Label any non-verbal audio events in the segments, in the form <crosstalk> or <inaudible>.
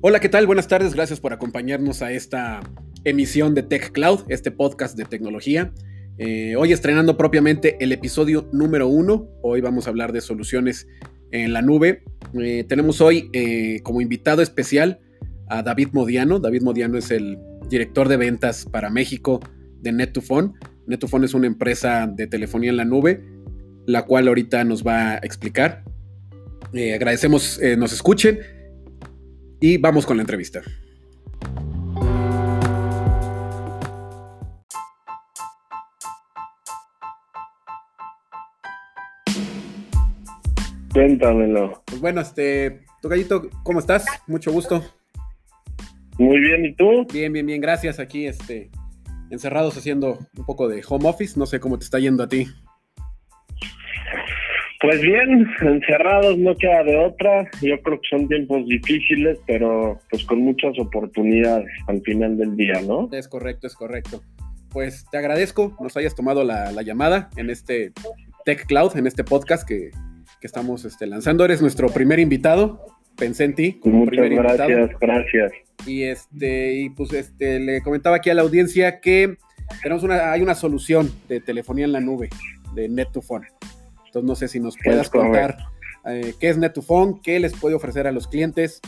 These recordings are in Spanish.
Hola, ¿qué tal? Buenas tardes, gracias por acompañarnos a esta emisión de Tech Cloud, este podcast de tecnología. Eh, hoy estrenando propiamente el episodio número uno. Hoy vamos a hablar de soluciones en la nube. Eh, tenemos hoy eh, como invitado especial a David Modiano. David Modiano es el director de ventas para México de Net2Phone. Net2Phone es una empresa de telefonía en la nube, la cual ahorita nos va a explicar. agradecemos nos escuchen y vamos con la entrevista. Cuéntamelo. Pues bueno, este, Tocayito, ¿cómo estás? Mucho gusto. Muy bien, ¿y tú? Bien, bien, bien, gracias. Aquí, este, encerrados haciendo un poco de home office. No sé cómo te está yendo a ti. Pues bien, encerrados no queda de otra. Yo creo que son tiempos difíciles, pero pues con muchas oportunidades al final del día, ¿no? Es correcto, es correcto. Pues te agradezco nos hayas tomado la, llamada en este Tech Cloud, en este podcast que, estamos este, lanzando. Eres nuestro primer invitado. Pensé en ti. Como Muchas gracias, gracias. Y este, y pues este, le comentaba aquí a la audiencia que tenemos una, hay una solución de telefonía en la nube de Net2Phone entonces no sé si nos puedas contar eh, qué es Net2Phone, qué les puede ofrecer a los clientes,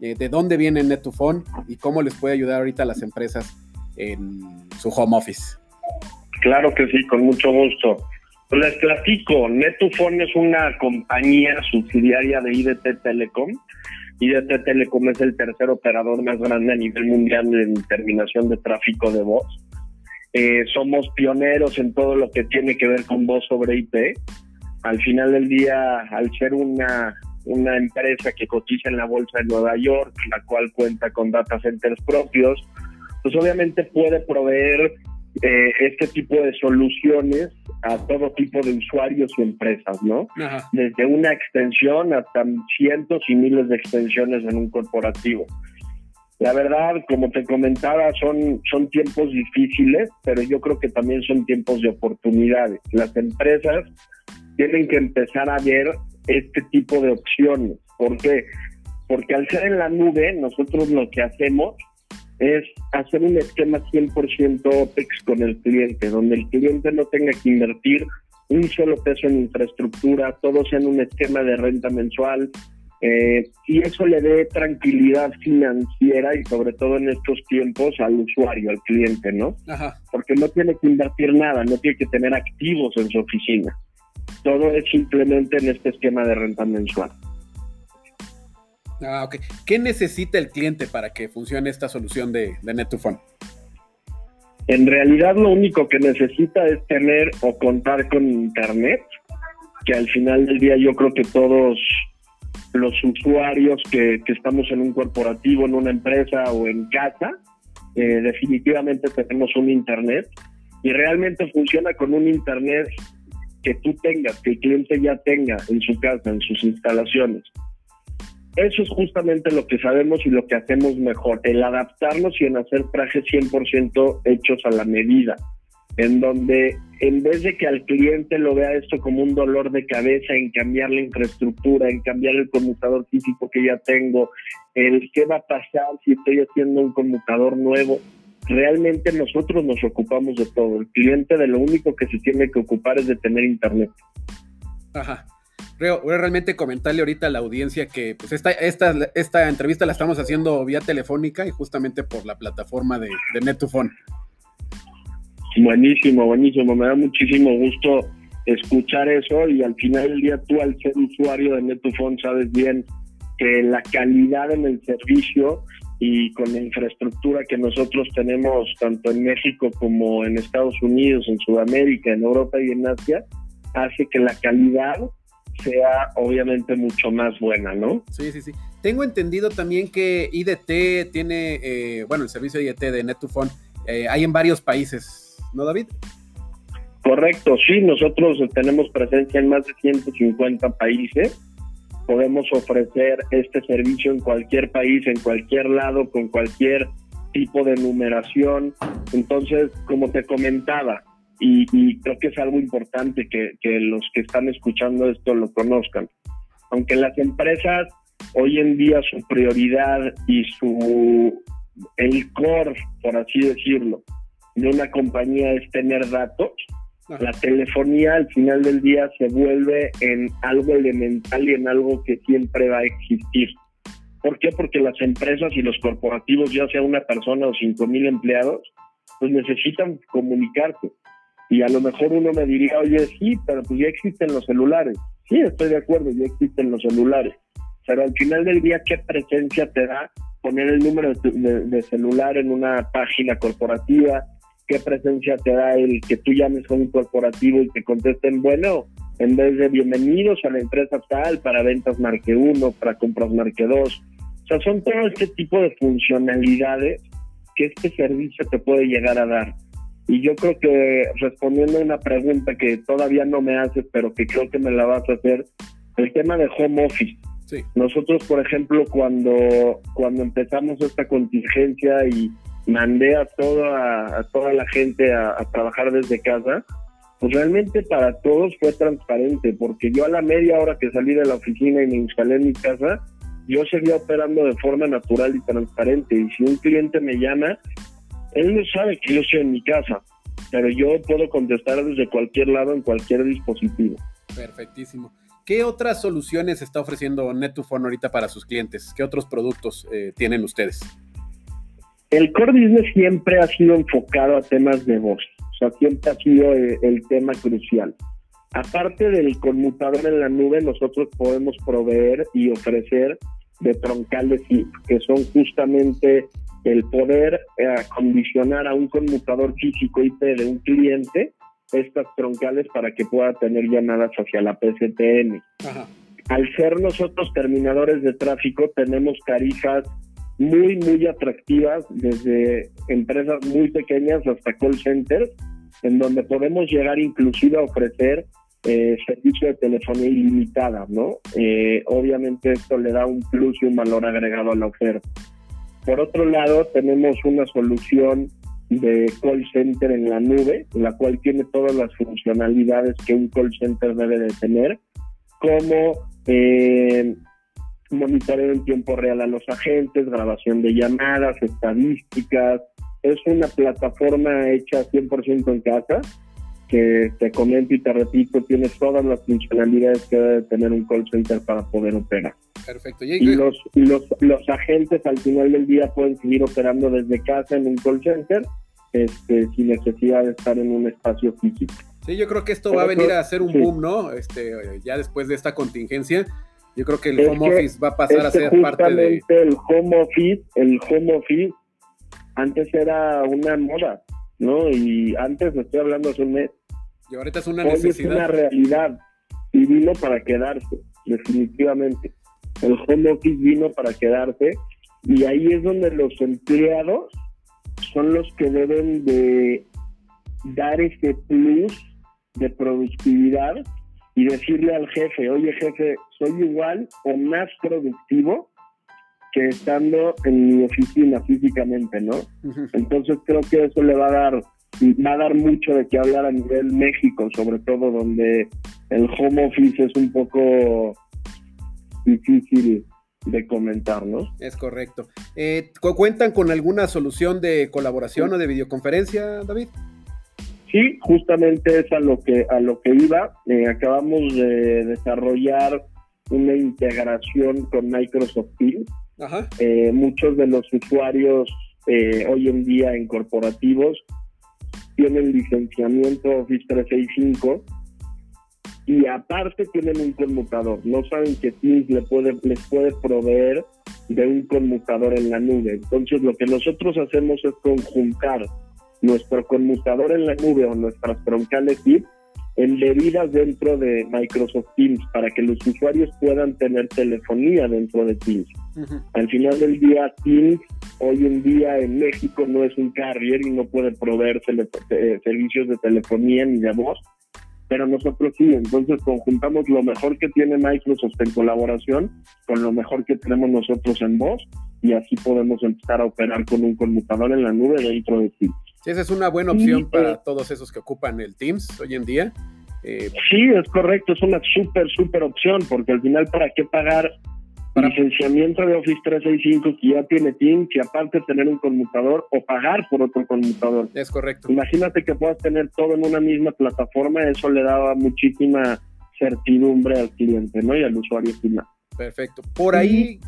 eh, de dónde viene Net2Phone y cómo les puede ayudar ahorita a las empresas en su home office. Claro que sí, con mucho gusto. Pues les platico, Net2Phone es una compañía subsidiaria de IDT Telecom. IDT Telecom es el tercer operador más grande a nivel mundial en terminación de tráfico de voz. Eh, somos pioneros en todo lo que tiene que ver con voz sobre IP al final del día, al ser una, una empresa que cotiza en la bolsa de Nueva York, la cual cuenta con data centers propios, pues obviamente puede proveer eh, este tipo de soluciones a todo tipo de usuarios y empresas, ¿no? Desde una extensión hasta cientos y miles de extensiones en un corporativo. La verdad, como te comentaba, son, son tiempos difíciles, pero yo creo que también son tiempos de oportunidades. Las empresas tienen que empezar a ver este tipo de opciones. ¿Por qué? Porque al ser en la nube, nosotros lo que hacemos es hacer un esquema 100% OPEX con el cliente, donde el cliente no tenga que invertir un solo peso en infraestructura, todo sea en un esquema de renta mensual, eh, y eso le dé tranquilidad financiera y sobre todo en estos tiempos al usuario, al cliente, ¿no? Porque no tiene que invertir nada, no tiene que tener activos en su oficina. Todo es simplemente en este esquema de renta mensual. Ah, ok. ¿Qué necesita el cliente para que funcione esta solución de, de Net2Phone? En realidad lo único que necesita es tener o contar con internet, que al final del día yo creo que todos los usuarios que, estamos en un corporativo, en una empresa o en casa, eh, definitivamente tenemos un internet y realmente funciona con un internet que tú tengas, que el cliente ya tenga en su casa, en sus instalaciones. Eso es justamente lo que sabemos y lo que hacemos mejor, el adaptarnos y en hacer trajes 100% hechos a la medida, en donde en vez de que al cliente lo vea esto como un dolor de cabeza en cambiar la infraestructura, en cambiar el conmutador físico que ya tengo, el qué va a pasar si estoy haciendo un conmutador nuevo, realmente nosotros nos ocupamos de todo. El cliente de lo único que se tiene que ocupar es de tener internet. Ajá. Voy a realmente comentarle ahorita a la audiencia que pues esta, esta, esta entrevista la estamos haciendo vía telefónica y justamente por la plataforma de, de Net2Phone. Buenísimo, buenísimo. Me da muchísimo gusto escuchar eso y al final del día tú al ser usuario de Net2Phone sabes bien que la calidad en el servicio y con la infraestructura que nosotros tenemos tanto en México como en Estados Unidos, en Sudamérica, en Europa y en Asia, hace que la calidad sea obviamente mucho más buena, ¿no? Sí, sí, sí. Tengo entendido también que IDT tiene, eh, bueno, el servicio IDT de Net2Phone eh, hay en varios países, ¿no, David? Correcto, sí, nosotros tenemos presencia en más de 150 países podemos ofrecer este servicio en cualquier país, en cualquier lado, con cualquier tipo de numeración. Entonces, como te comentaba, y, creo que es algo importante que, los que están escuchando esto lo conozcan, aunque las empresas hoy en día su prioridad y su el core, por así decirlo, de una compañía es tener datos, la telefonía al final del día se vuelve en algo elemental y en algo que siempre va a existir. ¿Por qué? Porque las empresas y los corporativos, ya sea una persona o cinco mil empleados, pues necesitan comunicarse. Y a lo mejor uno me diría, oye, sí, pero pues ya existen los celulares. Sí, estoy de acuerdo, ya existen los celulares. Pero al final del día, ¿qué presencia te da poner el número de, celular en una página corporativa? ¿Qué presencia te da el que tú llames a un corporativo y te contesten, bueno, en vez de bienvenidos a la empresa tal, para ventas marque 1, para compras marque 2? O sea, son todo este tipo de funcionalidades que este servicio te puede llegar a dar. Y yo creo que respondiendo a una pregunta que todavía no me haces, pero que creo que me la vas a hacer, el tema de home office. Nosotros, por ejemplo, cuando, cuando empezamos esta contingencia y mandé a toda, a toda la gente a, trabajar desde casa, pues realmente para todos fue transparente, porque yo a la media hora que salí de la oficina y me instalé en mi casa, yo seguía operando de forma natural y transparente. Y si un cliente me llama, él no sabe que yo estoy en mi casa, pero yo puedo contestar desde cualquier lado en cualquier dispositivo. Perfectísimo. ¿Qué otras soluciones está ofreciendo Net2Phone ahorita para sus clientes? ¿Qué otros productos eh, tienen ustedes? El core business siempre ha sido enfocado a temas de voz, o sea, siempre ha sido eh, el tema crucial. Aparte del conmutador en la nube, nosotros podemos proveer y ofrecer de troncales que son justamente el poder eh, acondicionar a un conmutador físico IP de un cliente estas troncales para que pueda tener llamadas hacia la PCTN. Al ser nosotros terminadores de tráfico, tenemos tarifas muy, muy atractivas, desde empresas muy pequeñas hasta call centers, en donde podemos llegar inclusive a ofrecer eh, servicio de telefonía ilimitada, ¿no? Eh, obviamente esto le da un plus y un valor agregado a la oferta. Por otro lado, tenemos una solución de call center en la nube, la cual tiene todas las funcionalidades que un call center debe de tener, como eh, monitoreo en tiempo real a los agentes, grabación de llamadas, estadísticas. Es una plataforma hecha 100% en casa, que te comento y te repito, tiene todas las funcionalidades que debe tener un call center para poder operar. Perfecto. Y, los, los, los agentes al final del día pueden seguir operando desde casa en un call center este, sin necesidad de estar en un espacio físico. Sí, yo creo que esto va a venir a ser un boom, ¿no? Este, ya después de esta contingencia, yo creo que el home office va a pasar a ser parte de. El home office, el home office, antes era una moda, ¿no? Y antes, estoy hablando hace un mes. Y ahorita es una necesidad. Es una realidad y vino para quedarse, definitivamente el home office vino para quedarse y ahí es donde los empleados son los que deben de dar ese plus de productividad y decirle al jefe, oye jefe, soy igual o más productivo que estando en mi oficina físicamente, ¿no? Entonces creo que eso le va a dar va a dar mucho de qué hablar a nivel México, sobre todo donde el home office es un poco difícil de comentar, ¿no? Es correcto. Eh, ¿Cuentan con alguna solución de colaboración o de videoconferencia, David? Sí, justamente es a lo que a lo que iba. Eh, acabamos de desarrollar una integración con Microsoft Teams. Eh, muchos de los usuarios hoy en día en corporativos tienen licenciamiento Office 365 y aparte tienen un conmutador. No saben que Teams les puede, les puede proveer de un conmutador en la nube. Entonces lo que nosotros hacemos es conjuntar nuestro conmutador en la nube o nuestras troncales VIP embebidas dentro de Microsoft Teams para que los usuarios puedan tener telefonía dentro de Teams. Al final del día, Teams hoy en día en México no es un carrier y no puede proveer eh, servicios de telefonía ni de voz, pero nosotros sí, entonces conjuntamos lo mejor que tiene Microsoft en colaboración con lo mejor que tenemos nosotros en voz y así podemos empezar a operar con un conmutador en la nube dentro de Teams. Esa es una buena opción para eh, todos esos que ocupan el Teams hoy en día. Eh, sí, es correcto, es una súper, súper opción, porque al final, ¿para qué pagar licenciamiento de Office 365 que ya tiene Teams y aparte tener un conmutador o pagar por otro conmutador. Es correcto. Imagínate que puedas tener todo en una misma plataforma, eso le daba muchísima certidumbre al cliente ¿no? y al usuario final. Perfecto. Por ahí.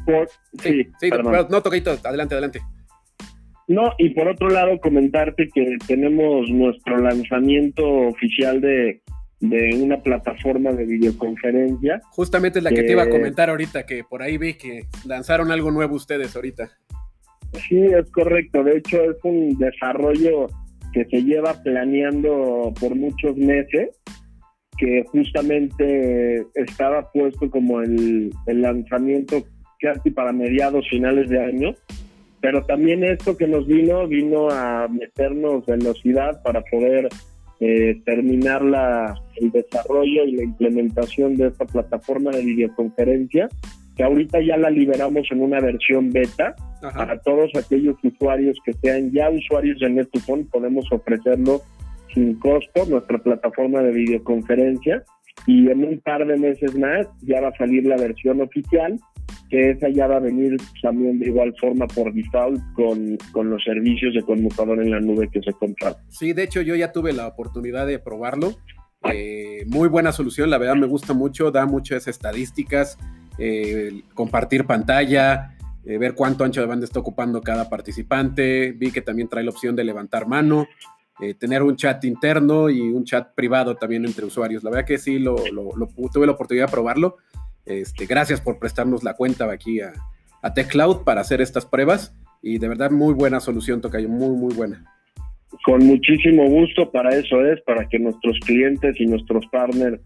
sí, sí, no, Toquito, adelante, adelante. No, y por otro lado, comentarte que tenemos nuestro lanzamiento oficial de de una plataforma de videoconferencia. Justamente es la que, te iba a comentar ahorita, que por ahí vi que lanzaron algo nuevo ustedes ahorita. Sí, es correcto. De hecho, es un desarrollo que se lleva planeando por muchos meses, que justamente estaba puesto como el, el lanzamiento casi para mediados, finales de año. Pero también esto que nos vino, vino a meternos velocidad para poder eh, terminar la, el desarrollo y la implementación de esta plataforma de videoconferencia, que ahorita ya la liberamos en una versión beta. Para todos aquellos usuarios que sean ya usuarios de Netufone, podemos ofrecerlo sin costo, nuestra plataforma de videoconferencia. Y en un par de meses más ya va a salir la versión oficial que esa ya va a venir también de igual forma por default con, con los servicios de conmutador en la nube que se compran. Sí, de hecho yo ya tuve la oportunidad de probarlo. Eh, muy buena solución, la verdad me gusta mucho, da muchas estadísticas, eh, compartir pantalla, eh, ver cuánto ancho de banda está ocupando cada participante. Vi que también trae la opción de levantar mano, tener un chat interno y un chat privado también entre usuarios. La verdad que sí, lo, tuve la oportunidad de probarlo este, gracias por prestarnos la cuenta aquí a, a TechCloud para hacer estas pruebas y de verdad muy buena solución, Tocayo, muy, muy buena. Con muchísimo gusto, para eso es, para que nuestros clientes y nuestros partners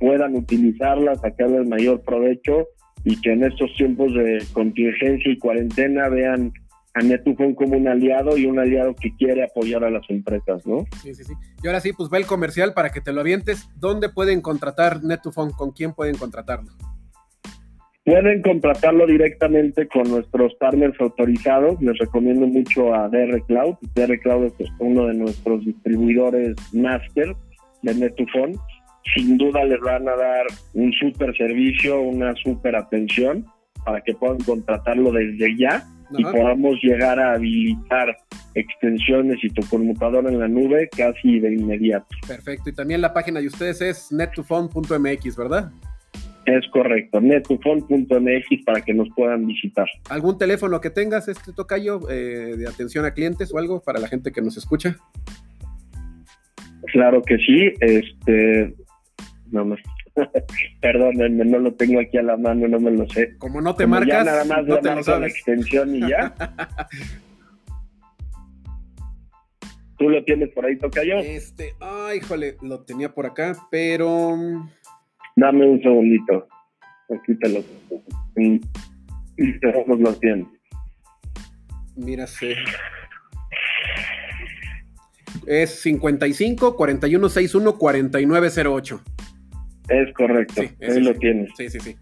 puedan utilizarla, sacarle el mayor provecho y que en estos tiempos de contingencia y cuarentena vean a Netufone como un aliado y un aliado que quiere apoyar a las empresas, ¿no? Sí, sí, sí. Y ahora sí, pues va el comercial para que te lo avientes. ¿Dónde pueden contratar Netufone? ¿Con quién pueden contratarlo? Pueden contratarlo directamente con nuestros partners autorizados. Les recomiendo mucho a DR Cloud. DR Cloud es uno de nuestros distribuidores master de Netufone. Sin duda les van a dar un super servicio, una super atención para que puedan contratarlo desde ya y podamos llegar a habilitar extensiones y tu conmutador en la nube casi de inmediato. Perfecto. Y también la página de ustedes es netufone.mx, ¿verdad? Es correcto, netufon.mx para que nos puedan visitar. ¿Algún teléfono que tengas, este tocayo, eh, de atención a clientes o algo para la gente que nos escucha? Claro que sí, este, no más. <laughs> Perdón, no lo tengo aquí a la mano, no me lo sé. Como no te marcas, ya nada más no te lo sabes. la extensión y ya. <laughs> ¿Tú lo tienes por ahí, Tocayo? Este, ay, híjole, lo tenía por acá, pero Dame un segundito. Aquí te lo y tenemos los 100. Mira, sí. Es 55 41 61 4908. Es correcto. Ahí lo tienes. Sí, sí, sí.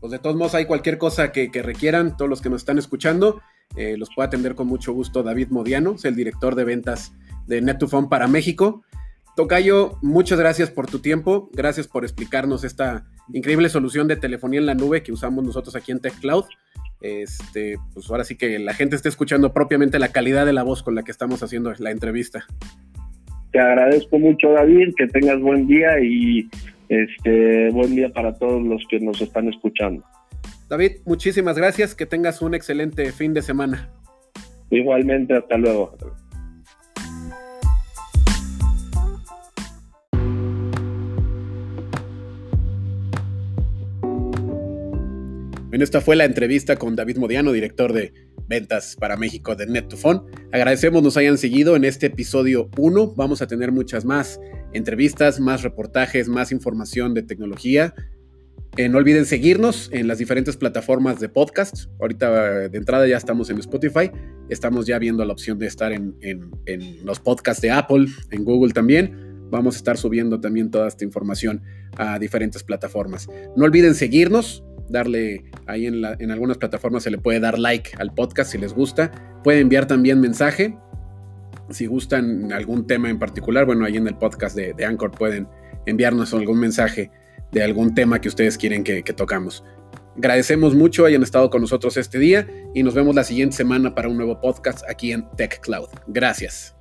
Pues de todos modos, hay cualquier cosa que, requieran, todos los que nos están escuchando, eh, los puede atender con mucho gusto David Modiano, es el director de ventas de Net2Phone para México. Tocayo, muchas gracias por tu tiempo, gracias por explicarnos esta increíble solución de telefonía en la nube que usamos nosotros aquí en TechCloud. Este, pues ahora sí que la gente esté escuchando propiamente la calidad de la voz con la que estamos haciendo la entrevista. Te agradezco mucho, David, que tengas buen día y este buen día para todos los que nos están escuchando. David, muchísimas gracias, que tengas un excelente fin de semana. Igualmente, hasta luego. Esta fue la entrevista con David Modiano, director de ventas para México de Net2Phone. Agradecemos nos hayan seguido en este episodio 1. Vamos a tener muchas más entrevistas, más reportajes, más información de tecnología. Eh, no olviden seguirnos en las diferentes plataformas de podcast. Ahorita de entrada ya estamos en Spotify. Estamos ya viendo la opción de estar en los podcasts de Apple, en Google también. Vamos a estar subiendo también toda esta información a diferentes plataformas. No olviden seguirnos darle ahí en, en, algunas plataformas se le puede dar like al podcast si les gusta. Puede enviar también mensaje. Si gustan algún tema en particular, bueno, ahí en el podcast de, Anchor pueden enviarnos algún mensaje de algún tema que ustedes quieren que, tocamos. Agradecemos mucho hayan estado con nosotros este día y nos vemos la siguiente semana para un nuevo podcast aquí en Tech Cloud. Gracias.